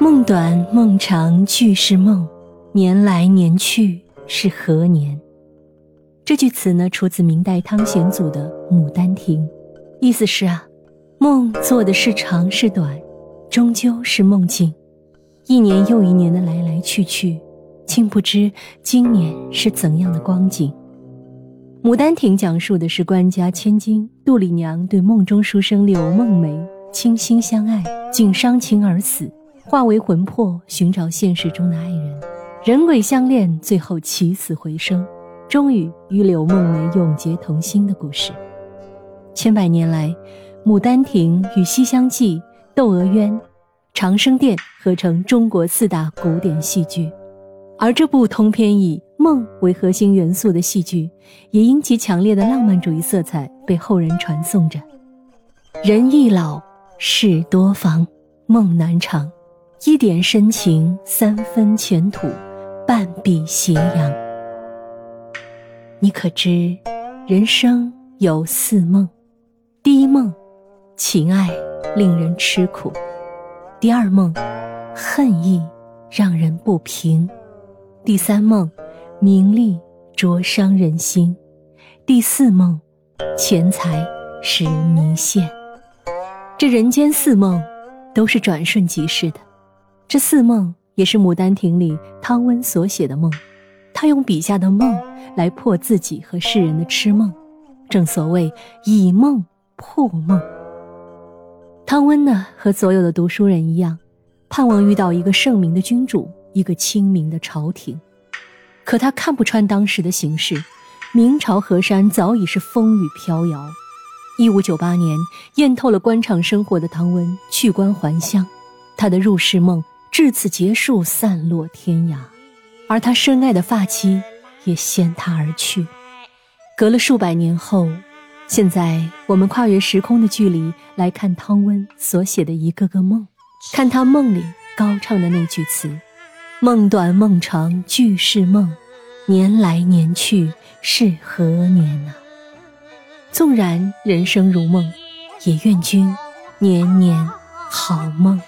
梦短梦长俱是梦，年来年去是何年？这句词呢，出自明代汤显祖的《牡丹亭》，意思是啊，梦做的是长是短，终究是梦境。一年又一年的来来去去，竟不知今年是怎样的光景。《牡丹亭》讲述的是官家千金杜丽娘对梦中书生柳梦梅倾心相爱，竟伤情而死。化为魂魄寻找现实中的爱人，人鬼相恋，最后起死回生，终于与柳梦梅永结同心的故事。千百年来，《牡丹亭》与《西厢记》《窦娥冤》《长生殿》合成中国四大古典戏剧，而这部通篇以梦为核心元素的戏剧，也因其强烈的浪漫主义色彩被后人传颂着。人易老，事多防，梦难长。一点深情，三分浅土，半壁斜阳。你可知，人生有四梦：第一梦，情爱令人吃苦；第二梦，恨意让人不平；第三梦，名利灼伤人心；第四梦，钱财使人迷陷。这人间四梦，都是转瞬即逝的。这四梦也是《牡丹亭》里汤温所写的梦，他用笔下的梦来破自己和世人的痴梦，正所谓以梦破梦。汤温呢，和所有的读书人一样，盼望遇到一个圣明的君主，一个清明的朝廷，可他看不穿当时的形势，明朝河山早已是风雨飘摇。一五九八年，厌透了官场生活的汤温去官还乡，他的入世梦。至此结束，散落天涯，而他深爱的发妻也先他而去。隔了数百年后，现在我们跨越时空的距离来看汤温所写的一个个梦，看他梦里高唱的那句词：“梦短梦长俱是梦，年来年去是何年啊？”纵然人生如梦，也愿君年年好梦。